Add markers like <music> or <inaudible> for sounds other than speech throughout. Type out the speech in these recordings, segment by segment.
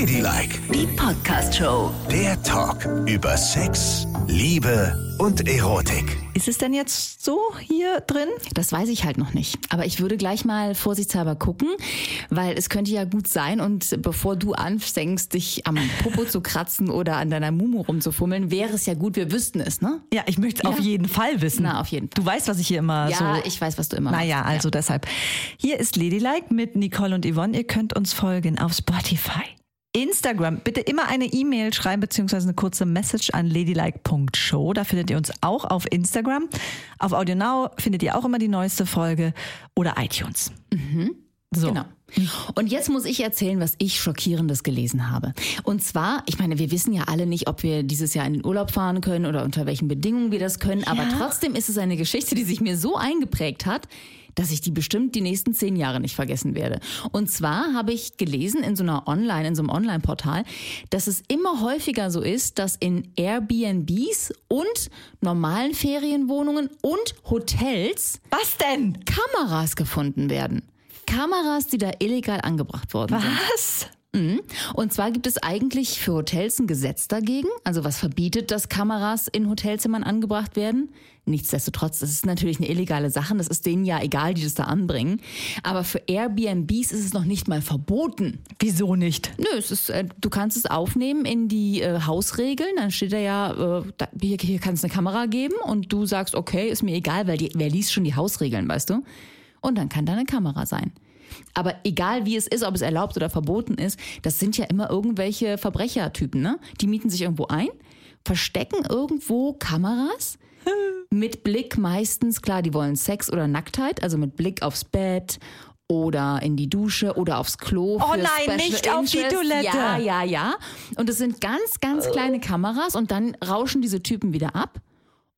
Ladylike, Die Podcast-Show. der Talk über Sex, Liebe und Erotik. Ist es denn jetzt so hier drin? Das weiß ich halt noch nicht. Aber ich würde gleich mal vorsichtshalber gucken, weil es könnte ja gut sein und bevor du anfängst, dich am Popo zu kratzen oder an deiner Mumu rumzufummeln, wäre es ja gut, wir wüssten es, ne? Ja, ich möchte es Ja. auf jeden Fall wissen. Na, auf jeden Fall. Du weißt, was ich hier immer so... Ja, ich weiß, was du immer Naja, machst. also deshalb. Hier ist Ladylike mit Nicole und Yvonne. Ihr könnt uns folgen auf Spotify. Instagram, bitte immer eine E-Mail schreiben beziehungsweise eine kurze Message an ladylike.show. Da findet ihr uns auch auf Instagram. Auf AudioNow findet ihr auch immer die neueste Folge oder iTunes. So. Genau. Und jetzt muss ich erzählen, was ich schockierendes gelesen habe. Und zwar, ich meine, wir wissen ja alle nicht, ob wir dieses Jahr in den Urlaub fahren können oder unter welchen Bedingungen wir das können. Aber trotzdem ist es eine Geschichte, die sich mir so eingeprägt hat, dass ich die bestimmt die nächsten zehn Jahre nicht vergessen werde. Und zwar habe ich gelesen in so einer Online, in so einem Online-Portal, dass es immer häufiger so ist, dass in Airbnbs und normalen Ferienwohnungen und Hotels Was denn? Kameras gefunden werden. Kameras, die da illegal angebracht worden sind. Was? Mhm. Und zwar gibt es eigentlich für Hotels ein Gesetz dagegen. Also was verbietet, dass Kameras in Hotelzimmern angebracht werden? Nichtsdestotrotz, das ist natürlich eine illegale Sache. Das ist denen ja egal, die das da anbringen. Aber für Airbnbs ist es noch nicht mal verboten. Wieso nicht? Nö, es ist, äh, du kannst es aufnehmen in die äh, Hausregeln. Dann steht da ja, äh, da, hier, hier kann es eine Kamera geben und du sagst, okay, ist mir egal, weil die, wer liest schon die Hausregeln, weißt du? Und dann kann da eine Kamera sein. Aber egal wie es ist, ob es erlaubt oder verboten ist, das sind ja immer irgendwelche Verbrechertypen, ne? Die mieten sich irgendwo ein, verstecken irgendwo Kameras <laughs> mit Blick meistens, klar, die wollen Sex oder Nacktheit, also mit Blick aufs Bett oder in die Dusche oder aufs Klo. Oh nein, Special nicht auf die. Toilette. Ja, ja, ja. Und es sind ganz, ganz kleine Kameras und dann rauschen diese Typen wieder ab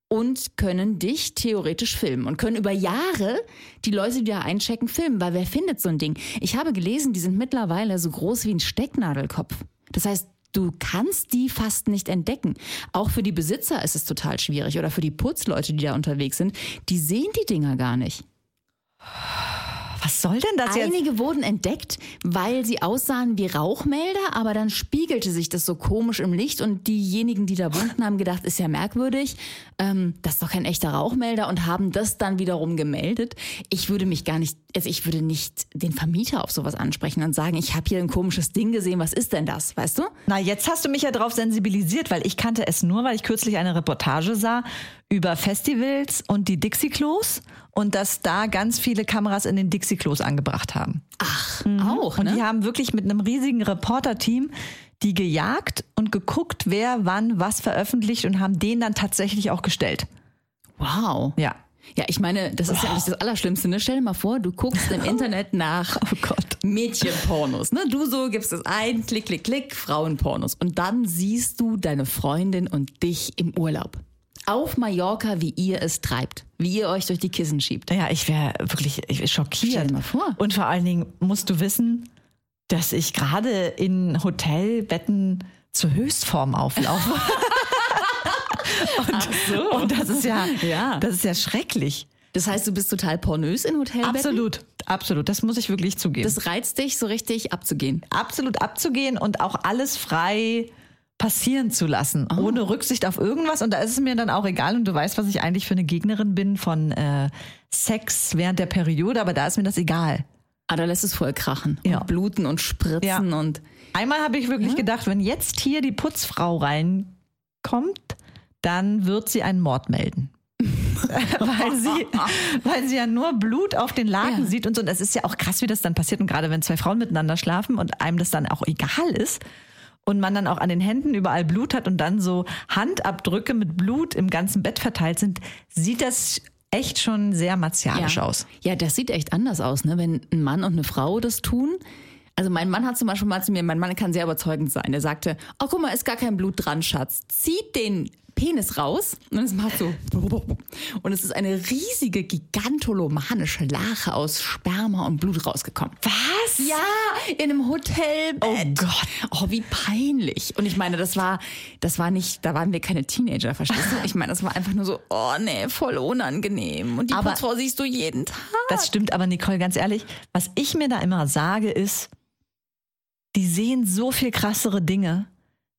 und können dich theoretisch filmen und können über Jahre die Leute, die da einchecken, filmen, weil wer findet so ein Ding? Ich habe gelesen, die sind mittlerweile so groß wie ein Stecknadelkopf. Das heißt, du kannst die fast nicht entdecken. Auch für die Besitzer ist es total schwierig oder für die Putzleute, die da unterwegs sind, die sehen die Dinger gar nicht. Was soll denn das jetzt? Einige wurden entdeckt, weil sie aussahen wie Rauchmelder, aber dann spiegelte sich das so komisch im Licht und diejenigen, die da wohnten, haben gedacht, ist ja merkwürdig, ähm, das ist doch kein echter Rauchmelder und haben das dann wiederum gemeldet. Ich würde mich gar nicht, also ich würde nicht den Vermieter auf sowas ansprechen und sagen, ich habe hier ein komisches Ding gesehen, was ist denn das, weißt du? Na, jetzt hast du mich ja darauf sensibilisiert, weil ich kannte es nur, weil ich kürzlich eine Reportage sah über Festivals und die Dixie-Klos und dass da ganz viele Kameras in den Dixie-Klos angebracht haben. Ach, auch, Und ne? die haben wirklich mit einem riesigen Reporter-Team die gejagt und geguckt, wer wann was veröffentlicht und haben den dann tatsächlich auch gestellt. Wow. Ja. Ja, ich meine, das ist ja nicht das Allerschlimmste. Ne? Stell dir mal vor, du guckst im <laughs> Internet nach Oh Gott. Mädchenpornos. Ne? Du so gibst es ein, klick, klick, klick, Frauenpornos. Und dann siehst du deine Freundin und dich im Urlaub. Auf Mallorca, wie ihr es treibt. Wie ihr euch durch die Kissen schiebt. Ja, ich wäre wirklich ich wär schockiert. Stell dir mal vor. Und vor allen Dingen musst du wissen, dass ich gerade in Hotelbetten zur Höchstform auflaufe. <laughs> und, so. und das ist ja, Ja. das ist ja schrecklich. Das heißt, du bist total pornös in Hotelbetten? Absolut, absolut. Das muss ich wirklich zugeben. Das reizt dich, so richtig abzugehen. absolut abzugehen und auch alles frei passieren zu lassen, ohne Rücksicht auf irgendwas. Und da ist es mir dann auch egal. Und du weißt, was ich eigentlich für eine Gegnerin bin von äh, Sex während der Periode, aber da ist mir das egal. Ah, da lässt es voll krachen. Ja. Und bluten und spritzen Ja. und. Einmal habe ich wirklich gedacht, wenn jetzt hier die Putzfrau reinkommt, dann wird sie einen Mord melden. <laughs> <laughs> weil, sie, weil sie ja nur Blut auf den Laken Ja. sieht und so. Und das ist ja auch krass, wie das dann passiert. Und gerade wenn zwei Frauen miteinander schlafen und einem das dann auch egal ist und man dann auch an den Händen überall Blut hat und dann so Handabdrücke mit Blut im ganzen Bett verteilt sind, sieht das echt schon sehr martialisch ja. aus. Ja, das sieht echt anders aus, ne? Wenn ein Mann und eine Frau das tun. Also mein Mann hat zum Beispiel mal zu mir, mein Mann kann sehr überzeugend sein. Der sagte, oh guck mal, ist gar kein Blut dran, Schatz. Zieht den Penis raus und es macht so. <laughs> Und es ist eine riesige, gigantolomanische Lache aus Sperma und Blut rausgekommen. Was? Ja, in einem Hotelbett. Oh Gott. Oh, wie peinlich. Und ich meine, das war, das war nicht, da waren wir keine Teenager, verstehst du? <laughs> Ich meine, das war einfach nur so, oh nee, voll unangenehm. Und die Aber- Putzfrau siehst du jeden Tag. Das stimmt aber, Nicole, ganz ehrlich, was ich mir da immer sage, ist, die sehen so viel krassere Dinge.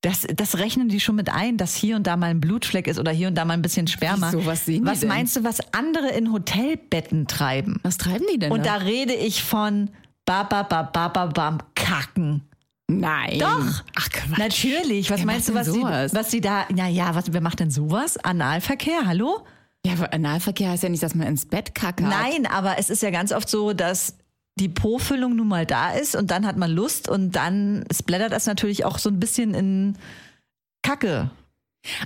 Das, das rechnen die schon mit ein, dass hier und da mal ein Blutfleck ist oder hier und da mal ein bisschen Sperma. Wieso? Was sehen die was denn? meinst du, was andere in Hotelbetten treiben? Was treiben die denn Und da? da rede ich von ba ba ba ba ba bam kacken. Nein. Doch. Ach Quatsch. Natürlich. Was Wer meinst du, was sie, was sie da? Na ja, was wer macht denn sowas? Analverkehr? Hallo? Ja, aber Analverkehr heißt ja nicht, dass man ins Bett kackt. Nein, aber es ist ja ganz oft so, dass die Po-Füllung nun mal da ist und dann hat man Lust und dann splattert das natürlich auch so ein bisschen in Kacke.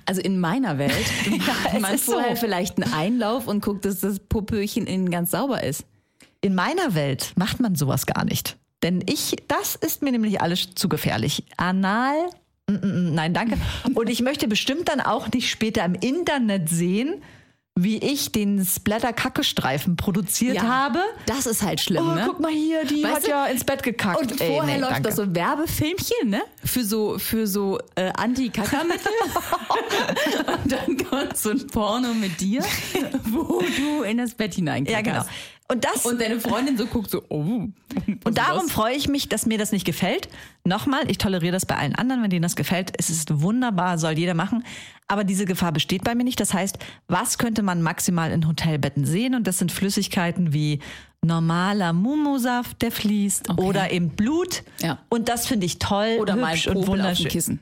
Also in meiner Welt <laughs> macht es man vorher so. vielleicht einen Einlauf und guckt, dass das Popöchen innen ganz sauber ist. In meiner Welt macht man sowas gar nicht. Denn ich, das ist mir nämlich alles zu gefährlich. Anal, mm, mm, mm, nein, danke. <laughs> Und ich möchte bestimmt dann auch nicht später im Internet sehen, wie ich den Splatter-Kacke-Streifen produziert habe. Das ist halt schlimm, Oh, ne? guck mal hier, die Weißt hat du? ja ins Bett gekackt. Und Ey, vorher nee, läuft danke. das so Werbefilmchen, ne? Für so, für so äh, Anti-Kackermittel. <laughs> und dann kommt so ein Porno mit dir, wo du in das Bett hineinkackerst. Ja, genau. Und das Und deine Freundin so guckt so, oh. Und darum freue ich mich, dass mir das nicht gefällt. Nochmal, ich toleriere das bei allen anderen, wenn denen das gefällt. Es ist wunderbar, soll jeder machen. Aber diese Gefahr besteht bei mir nicht. Das heißt, was könnte man maximal in Hotelbetten sehen? Und das sind Flüssigkeiten wie normaler Mumusaft, der fließt, Okay. oder eben Blut. Ja. Und das finde ich toll, Oder mal hübsch und Popel auf wunderschön. Kissen.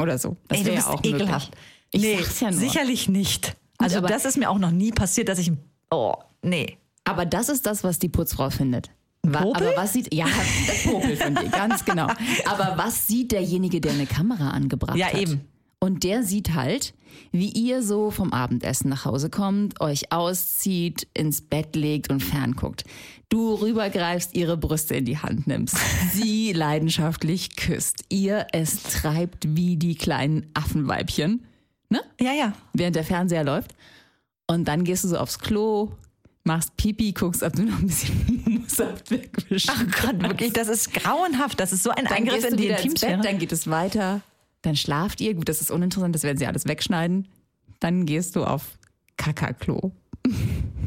Oder so. Das Ey, du wäre bist ja auch ekelhaft. Möglich. Ich nee, sag's ja nur. sicherlich nicht. Also aber- das ist mir auch noch nie passiert, dass ich, oh, nee. Aber das ist das, was die Putzfrau findet. Popel? Aber was sieht, ja, das Popel von dir, ganz genau. <laughs> Aber was sieht derjenige, der eine Kamera angebracht Ja, hat? eben. Und der sieht halt, wie ihr so vom Abendessen nach Hause kommt, euch auszieht, ins Bett legt und fernguckt. Du rübergreifst, ihre Brüste in die Hand nimmst, sie <laughs> leidenschaftlich küsst, ihr es treibt wie die kleinen Affenweibchen, ne? Ja, ja. während der Fernseher läuft. Und dann gehst du so aufs Klo, machst Pipi, guckst, ob du noch ein bisschen <laughs> Mumusaft wegwischst. Ach Gott, wirklich, das ist grauenhaft. Das ist so ein dann Eingriff in die Intimsphäre. Dann geht es weiter, dann schlaft ihr. Gut, das ist uninteressant, das werden sie alles wegschneiden. Dann gehst du auf Kakaklo. <laughs>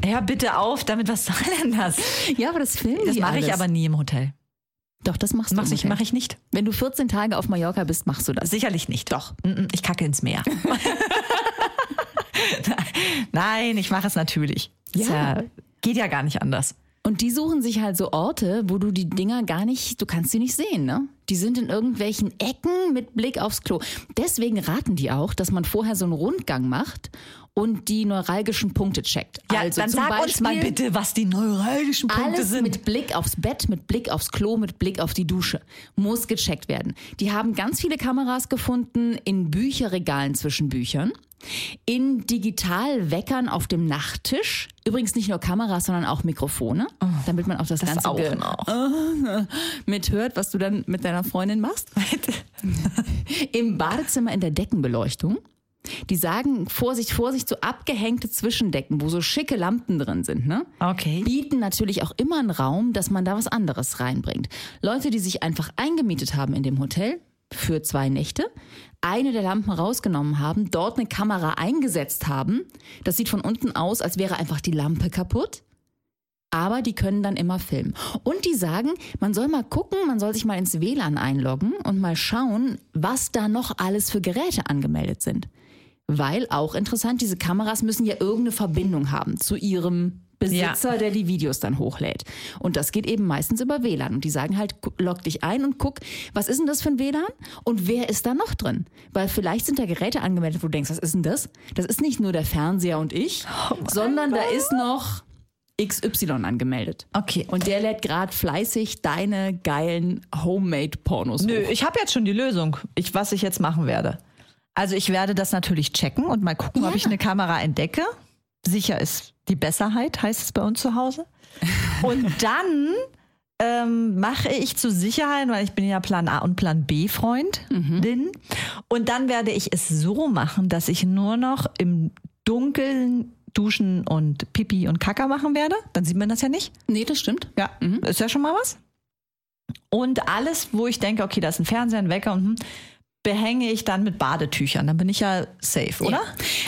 Ja, bitte auf, damit was soll denn das? Ja, aber das filmen Das mache ich aber nie im Hotel. Doch, das machst du. Mach ich, mach ich nicht. Wenn du 14 Tage auf Mallorca bist, machst du das. Sicherlich nicht. Doch. Ich kacke ins Meer. <laughs> Nein, ich mache es natürlich. Ist Ja. geht ja gar nicht anders. Und die suchen sich halt so Orte, wo du die Dinger gar nicht, du kannst sie nicht sehen, ne? Die sind in irgendwelchen Ecken mit Blick aufs Klo. Deswegen raten die auch, dass man vorher so einen Rundgang macht und die neuralgischen Punkte checkt. Ja, also dann sag uns mal Beispiel bitte, was die neuralgischen Punkte Alles sind. mit Blick aufs Bett, mit Blick aufs Klo, mit Blick auf die Dusche. Muss gecheckt werden. Die haben ganz viele Kameras gefunden in Bücherregalen zwischen Büchern, in Digitalweckern auf dem Nachttisch. Übrigens nicht nur Kameras, sondern auch Mikrofone, damit man auch das, Oh, das Ganze auch noch. <laughs> mithört, was du dann mit deiner Freundin machst. <laughs> Im Badezimmer in der Deckenbeleuchtung. Die sagen, Vorsicht, Vorsicht, so abgehängte Zwischendecken, wo so schicke Lampen drin sind, ne? Okay. bieten natürlich auch immer einen Raum, dass man da was anderes reinbringt. Leute, die sich einfach eingemietet haben in dem Hotel für zwei Nächte, eine der Lampen rausgenommen haben, dort eine Kamera eingesetzt haben. Das sieht von unten aus, als wäre einfach die Lampe kaputt. Aber die können dann immer filmen. Und die sagen, man soll mal gucken, man soll sich mal ins WLAN einloggen und mal schauen, was da noch alles für Geräte angemeldet sind. Weil auch interessant, diese Kameras müssen ja irgendeine Verbindung haben zu ihrem Besitzer, der die Videos dann hochlädt. Und das geht eben meistens über WLAN. Und die sagen halt, log dich ein und guck, was ist denn das für ein WLAN? Und wer ist da noch drin? Weil vielleicht sind da Geräte angemeldet, wo du denkst, was ist denn das? Das ist nicht nur der Fernseher und ich, sondern da ist noch XY angemeldet. Okay. Und der lädt gerade fleißig deine geilen Homemade-Pornos Nö, hoch. ich habe jetzt schon die Lösung, ich, was ich jetzt machen werde. Also ich werde das natürlich checken und mal gucken, ob Ja. ich eine Kamera entdecke. Sicher ist die Besserheit, heißt es bei uns zu Hause. <laughs> Und dann ähm, mache ich zur Sicherheit, weil ich bin ja Plan A und Plan B Freundin. Und dann werde ich es so machen, dass ich nur noch im Dunkeln duschen und Pipi und Kacker machen werde. Dann sieht man das ja nicht. Nee, das stimmt. Ja, ist ja schon mal was. Und alles, wo ich denke, okay, da ist ein Fernseher, ein Wecker und hm, behänge ich dann mit Badetüchern. Dann bin ich ja safe, oder? Ja.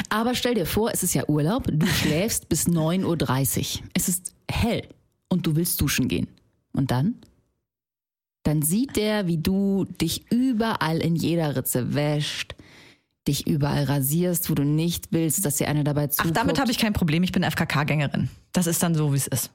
Aber stell dir vor, es ist ja Urlaub, du <laughs> schläfst bis 9.30 Uhr. Es ist hell und du willst duschen gehen. Und dann? dann sieht der, wie du dich überall in jeder Ritze wäscht, dich überall rasierst, wo du nicht willst, dass dir einer dabei Ach, zuguckt. damit habe ich kein Problem. Ich bin FKK-Gängerin. Das ist dann so, wie es ist.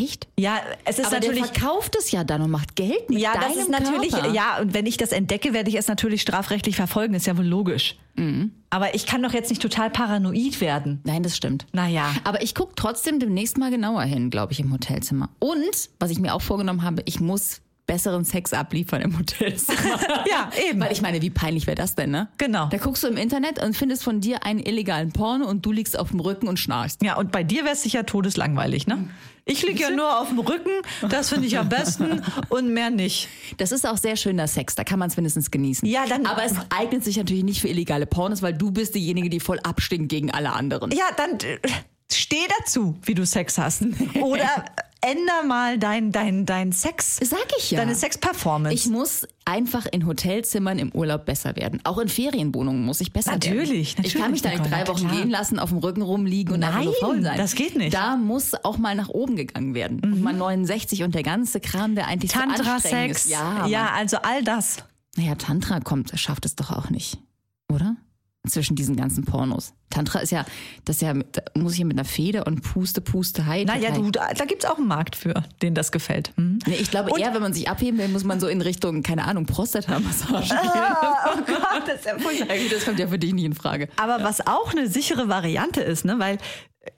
Echt? Ja, es ist Aber der natürlich. verkauft es ja dann und macht Geld mit Ja, das ist natürlich, Körper. ja, und wenn ich das entdecke, werde ich es natürlich strafrechtlich verfolgen, ist ja wohl logisch. Mhm. Aber ich kann doch jetzt nicht total paranoid werden. Nein, das stimmt. Naja. Aber ich gucke trotzdem demnächst mal genauer hin, glaube ich, im Hotelzimmer. Und, was ich mir auch vorgenommen habe, ich muss besseren Sex abliefern im Hotelzimmer. <laughs> Ja, eben. Weil ich meine, wie peinlich wäre das denn, ne? Genau. Da guckst du im Internet und findest von dir einen illegalen Porno und du liegst auf dem Rücken und schnarchst. Ja, und bei dir wäre es sicher todeslangweilig, ne? Ich liege ja nur auf dem Rücken, das finde ich am besten und mehr nicht. Das ist auch sehr schöner Sex, da kann man es wenigstens genießen. Ja, dann- Aber es eignet sich natürlich nicht für illegale Pornos, weil du bist diejenige, die voll abstinkt gegen alle anderen. Ja, dann äh, steh dazu, wie du Sex hast. <laughs> Oder änder mal dein, dein, dein Sex, Sag ich ja. deine Sex-Performance. Ich muss einfach in Hotelzimmern im Urlaub besser werden. Auch in Ferienwohnungen muss ich besser Natürlich, werden. Ich kann mich da natürlich, nicht drei Wochen klar. gehen lassen, auf dem Rücken rumliegen und einfach nur Nein, faul sein. das geht nicht. Mhm. Da muss auch mal nach oben gegangen werden. Und mal 69 und der ganze Kram, der eigentlich so Tantra-Sex. ist. Ja, ja, also all das. Naja, Tantra kommt, schafft es doch auch nicht. Oder? Zwischen diesen ganzen Pornos. Tantra ist ja, das ist ja, mit- da muss ich ja mit einer Feder und Puste, Puste, Hei. Naja, du, da, da gibt es auch einen Markt für, den das gefällt. Mhm. Nee, ich glaube Und- eher, wenn man sich abheben will, muss man so in Richtung, keine Ahnung, Prostata-Massage gehen. Oh Gott, das ist ja furchtbar. Ja, das kommt ja für dich nicht in Frage. Aber was auch eine sichere Variante ist, ne, weil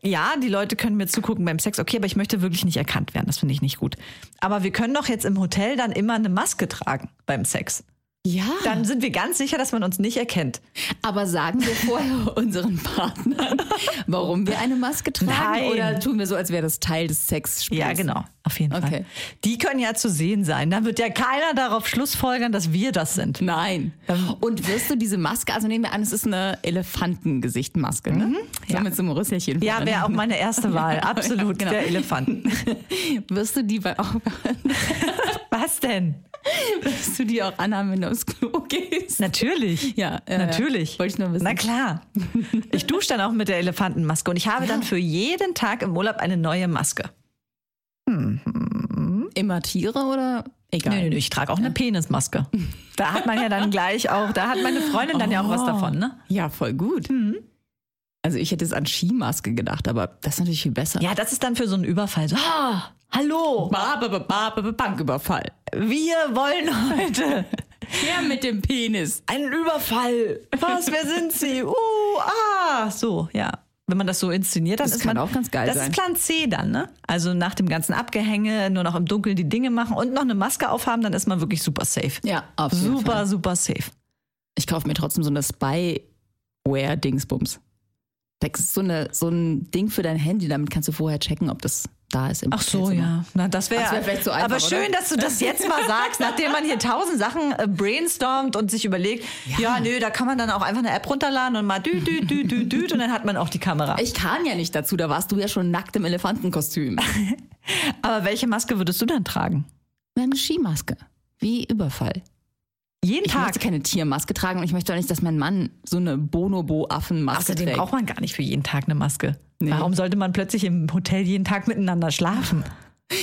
ja, die Leute können mir zugucken beim Sex, okay, aber ich möchte wirklich nicht erkannt werden, das finde ich nicht gut. Aber wir können doch jetzt im Hotel dann immer eine Maske tragen beim Sex. Ja. Dann sind wir ganz sicher, dass man uns nicht erkennt. Aber sagen wir vorher <laughs> unseren Partnern, warum wir eine Maske tragen? Nein. Oder tun wir so, als wäre das Teil des Sexspiels? Ja, genau, auf jeden Fall. Okay. Die können ja zu sehen sein. Dann wird ja keiner darauf schlussfolgern, dass wir das sind. Nein. Und wirst du diese Maske, also nehmen wir an, es ist eine Elefantengesichtmaske, ne? So ja. mit so einem Rüsselchen. Ja, wäre auch meine erste <laughs> Wahl. Absolut, Genau. der Elefanten. <laughs> Wirst du die bei auch, <laughs> Was denn? wirst du die auch anhaben, wenn du aufs Klo gehst? Natürlich. Ja, äh, Natürlich. wollte ich nur wissen. Na klar. Ich dusche dann auch mit der Elefantenmaske und ich habe dann für jeden Tag im Urlaub eine neue Maske. Immer Tiere oder egal? Nö, nö, nö, ich trage auch eine Penismaske. <laughs> Da hat man ja dann gleich auch, da hat meine Freundin dann ja auch was davon, ne? Ja, voll gut. Also ich hätte jetzt an Skimaske gedacht, aber das ist natürlich viel besser. Ja, das ist dann für so einen Überfall. So, ah, hallo, Ba, ba, ba, ba, ba, ba, Banküberfall. wir wollen heute <laughs> Der mit dem Penis. einen Überfall. Was, wer sind Sie? Uh, ah, so, ja. Wenn man das so inszeniert, dann Das ist man auch ganz geil Das sein. ist Plan C dann, ne? Also nach dem ganzen Abgehänge nur noch im Dunkeln die Dinge machen und noch eine Maske aufhaben, dann ist man wirklich super safe. Ja, jeden Super, Fall. super safe. Ich kaufe mir trotzdem so eine Spyware-Dingsbums. Das ist so, eine, so ein Ding für dein Handy, damit kannst du vorher checken, ob das da ist im Ach so, ja. Na, das wäre Das wär vielleicht so einfach, Aber schön, oder? dass du das jetzt mal sagst, nachdem man hier tausend Sachen äh, brainstormt und sich überlegt, ja. nö, da kann man dann auch einfach eine App runterladen und mal dü, dü, dü, dü, dü, und dann hat man auch die Kamera. Ich kann ja nicht dazu, da warst du ja schon nackt im Elefantenkostüm. <laughs> Aber welche Maske würdest du dann tragen? Eine Skimaske. Wie Überfall. Jeden Ich Tag. möchte keine Tiermaske tragen und ich möchte auch nicht, dass mein Mann so eine Bonobo-Affenmaske Außerdem trägt. braucht man gar nicht für jeden Tag eine Maske. Nee. Warum sollte man plötzlich im Hotel jeden Tag miteinander schlafen?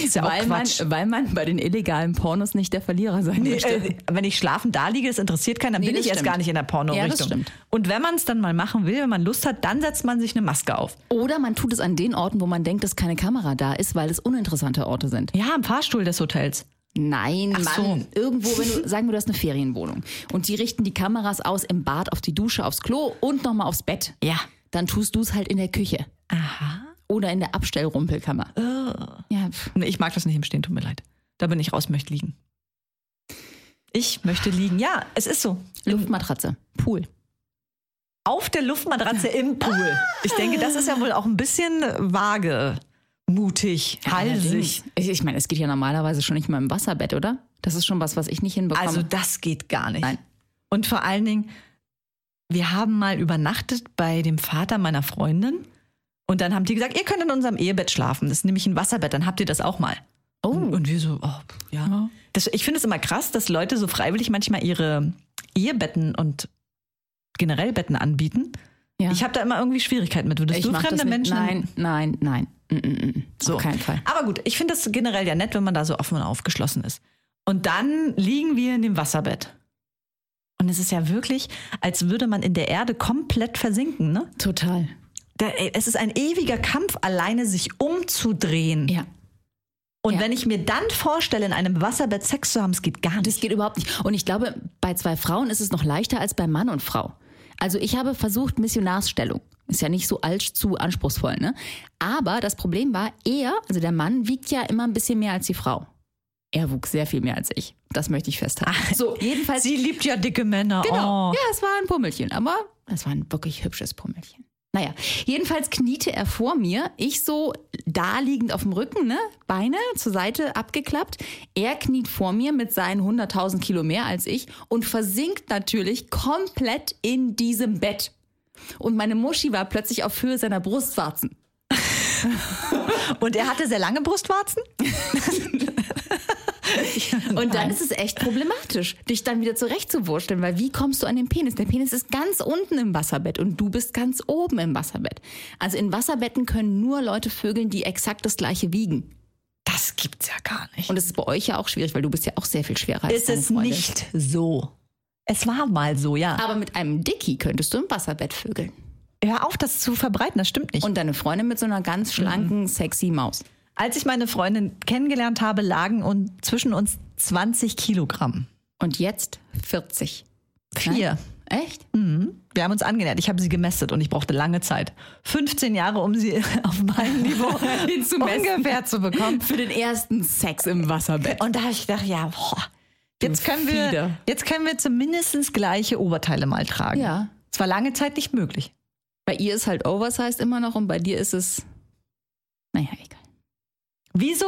Ist ja auch weil, man, Quatsch. weil man bei den illegalen Pornos nicht der Verlierer sein Nee, möchte. äh, wenn ich schlafen da liege, das interessiert keinen, dann Nee, bin ich erst stimmt. gar nicht in der Porno-Richtung. Ja. Und wenn man es dann mal machen will, wenn man Lust hat, dann setzt man sich eine Maske auf. Oder man tut es an den Orten, wo man denkt, dass keine Kamera da ist, weil es uninteressante Orte sind. Ja, im Fahrstuhl des Hotels. Nein, Ach so. Mann. Irgendwo, wenn du, sagen wir, du hast eine Ferienwohnung und die richten die Kameras aus im Bad, auf die Dusche, aufs Klo und nochmal aufs Bett. Ja. Dann tust du es halt in der Küche. Aha. Oder in der Abstellrumpelkammer. Ja, pff. Nee, ich mag das nicht im Stehen, tut mir leid. Da bin ich raus, möchte liegen. Ich möchte liegen. Ja, es ist so. Luftmatratze, Pool. Auf der Luftmatratze im Pool. Ich denke, das ist ja wohl auch ein bisschen vage, mutig, halsig. Ich, ich meine, es geht ja normalerweise schon nicht mal im Wasserbett, oder? Das ist schon was, was ich nicht hinbekomme. Also das geht gar nicht. Nein. Und vor allen Dingen, wir haben mal übernachtet bei dem Vater meiner Freundin und dann haben die gesagt, ihr könnt in unserem Ehebett schlafen. Das ist nämlich ein Wasserbett, dann habt ihr das auch mal. oh, Und, und wir so, oh, ja. Das, ich finde es immer krass, dass Leute so freiwillig manchmal ihre Ehebetten und generell Betten anbieten. Ja. Ich habe da immer irgendwie Schwierigkeiten mit. Würdest Ich du fremde das. Menschen? Nein, nein, nein. Mm, mm, mm. So. Auf keinen Fall. Aber gut, ich finde das generell ja nett, wenn man da so offen und aufgeschlossen ist. Und dann liegen wir in dem Wasserbett. Und es ist ja wirklich, als würde man in der Erde komplett versinken. Ne? Total. Da, es ist ein ewiger Kampf, alleine sich umzudrehen. Ja. Und Ja. wenn ich mir dann vorstelle, in einem Wasserbett Sex zu haben, es geht gar Das nicht. geht überhaupt nicht. Und ich glaube, bei zwei Frauen ist es noch leichter als bei Mann und Frau. Also ich habe versucht, Missionarsstellung. Ist ja nicht so allzu anspruchsvoll, ne? Aber das Problem war, er, also der Mann, wiegt ja immer ein bisschen mehr als die Frau. Er wuchs sehr viel mehr als ich. Das möchte ich festhalten. so, jedenfalls. Sie liebt ja dicke Männer. Genau. Oh. Ja, es war ein Pummelchen, aber es war ein wirklich hübsches Pummelchen. Naja, jedenfalls kniete er vor mir, ich so da liegend auf dem Rücken, ne? Beine zur Seite abgeklappt. Er kniet vor mir mit seinen 100.000 Kilo mehr als ich und versinkt natürlich komplett in diesem Bett. Und meine Muschi war plötzlich auf Höhe seiner Brustwarzen. <laughs> Und er hatte sehr lange Brustwarzen? <laughs> <laughs> Und dann ist es echt problematisch, dich dann wieder zurechtzuwurschteln, weil wie kommst du an den Penis? Der Penis ist ganz unten im Wasserbett und du bist ganz oben im Wasserbett. Also in Wasserbetten können nur Leute vögeln, die exakt das gleiche wiegen. Das gibt's ja gar nicht. Und es ist bei euch ja auch schwierig, weil du bist ja auch sehr viel schwerer als ist es Freundin. nicht so. Es war mal so, ja. Aber mit einem Dicky könntest du im Wasserbett vögeln. Hör auf, das zu verbreiten, das stimmt nicht. Und deine Freundin mit so einer ganz schlanken, sexy Maus. Als ich meine Freundin kennengelernt habe, lagen und zwischen uns 20 Kilogramm. Und jetzt 40. Vier. Echt? Wir haben uns angenähert. Ich habe sie gemästet und ich brauchte lange Zeit. 15 Jahre, um sie <laughs> auf mein <laughs> Niveau Hinzumessen. ungefähr zu bekommen. Für den ersten Sex im Wasserbett. Und da habe ich gedacht, ja, boah, jetzt können wir, jetzt können wir zumindest gleiche Oberteile mal tragen. Ja. Es war lange Zeit nicht möglich. Bei ihr ist halt oversized immer noch und bei dir ist es. Naja, egal. Wieso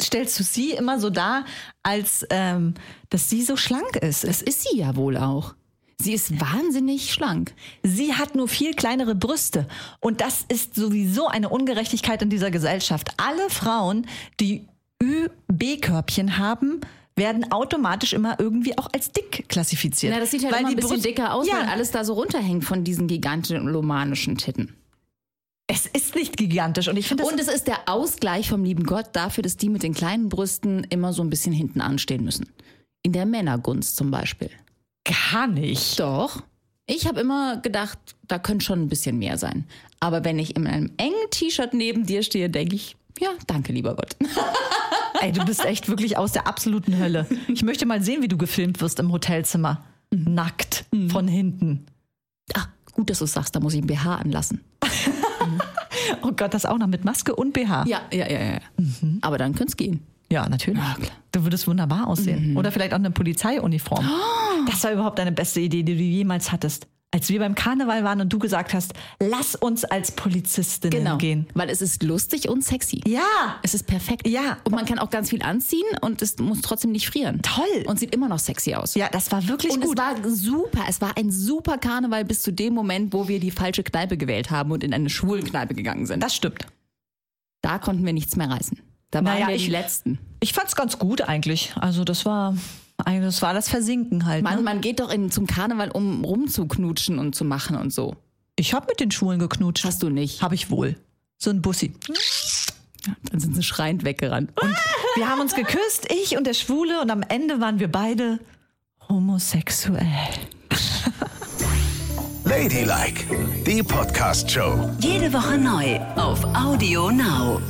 stellst du sie immer so dar, als ähm, dass sie so schlank ist? Das ist sie ja wohl auch. Sie ist wahnsinnig schlank. Sie hat nur viel kleinere Brüste. Und das ist sowieso eine Ungerechtigkeit in dieser Gesellschaft. Alle Frauen, die Ü-B-Körbchen haben, werden automatisch immer irgendwie auch als dick klassifiziert. Na, das sieht halt Weil immer ein bisschen Brust- dicker aus, ja, weil alles da so runterhängt von diesen gigantomanischen Titten. Es ist nicht gigantisch. Und ich finde Und es ist der Ausgleich vom lieben Gott dafür, dass die mit den kleinen Brüsten immer so ein bisschen hinten anstehen müssen. In der Männergunst zum Beispiel. gar nicht. Doch. Ich habe immer gedacht, da könnte schon ein bisschen mehr sein. Aber wenn ich in einem engen T-Shirt neben dir stehe, denke ich, ja, danke, lieber Gott. <laughs> Ey, du bist echt wirklich aus der absoluten Hölle. Ich möchte mal sehen, wie du gefilmt wirst im Hotelzimmer. Nackt. Von hinten. Ach, gut, dass du es sagst, da muss ich ein BH anlassen. Oh Gott, das auch noch mit Maske und BH. Ja, ja, ja, ja. Aber dann könnte es gehen. Ja, natürlich. Ja. Du würdest wunderbar aussehen. Oder vielleicht auch eine Polizeiuniform. Das war überhaupt deine beste Idee, die du jemals hattest. Als wir beim Karneval waren und du gesagt hast, lass uns als Polizistinnen gehen. Weil es ist lustig und sexy. Ja, Es ist perfekt. Ja. Und man kann auch ganz viel anziehen und es muss trotzdem nicht frieren. Toll. Und sieht immer noch sexy aus. ja, das war wirklich Und gut. es war super. Es war ein super Karneval bis zu dem Moment, wo wir die falsche Kneipe gewählt haben und in eine schwulen Kneipe gegangen sind. das stimmt. Da konnten wir nichts mehr reißen. Da waren Naja, wir ich- die Letzten. Ich fand's ganz gut eigentlich. Also das war, eigentlich- das war das Versinken halt. Man, Ne? man geht doch in, zum Karneval, um rumzuknutschen und zu machen und so. Ich hab mit den Schwulen geknutscht. Hast du nicht. Hab ich wohl. So ein Bussi. Dann sind sie schreiend weggerannt. Und wir haben uns geküsst, ich und der Schwule, und am Ende waren wir beide homosexuell. Ladylike, die Podcast-Show. Jede Woche neu auf Audio Now.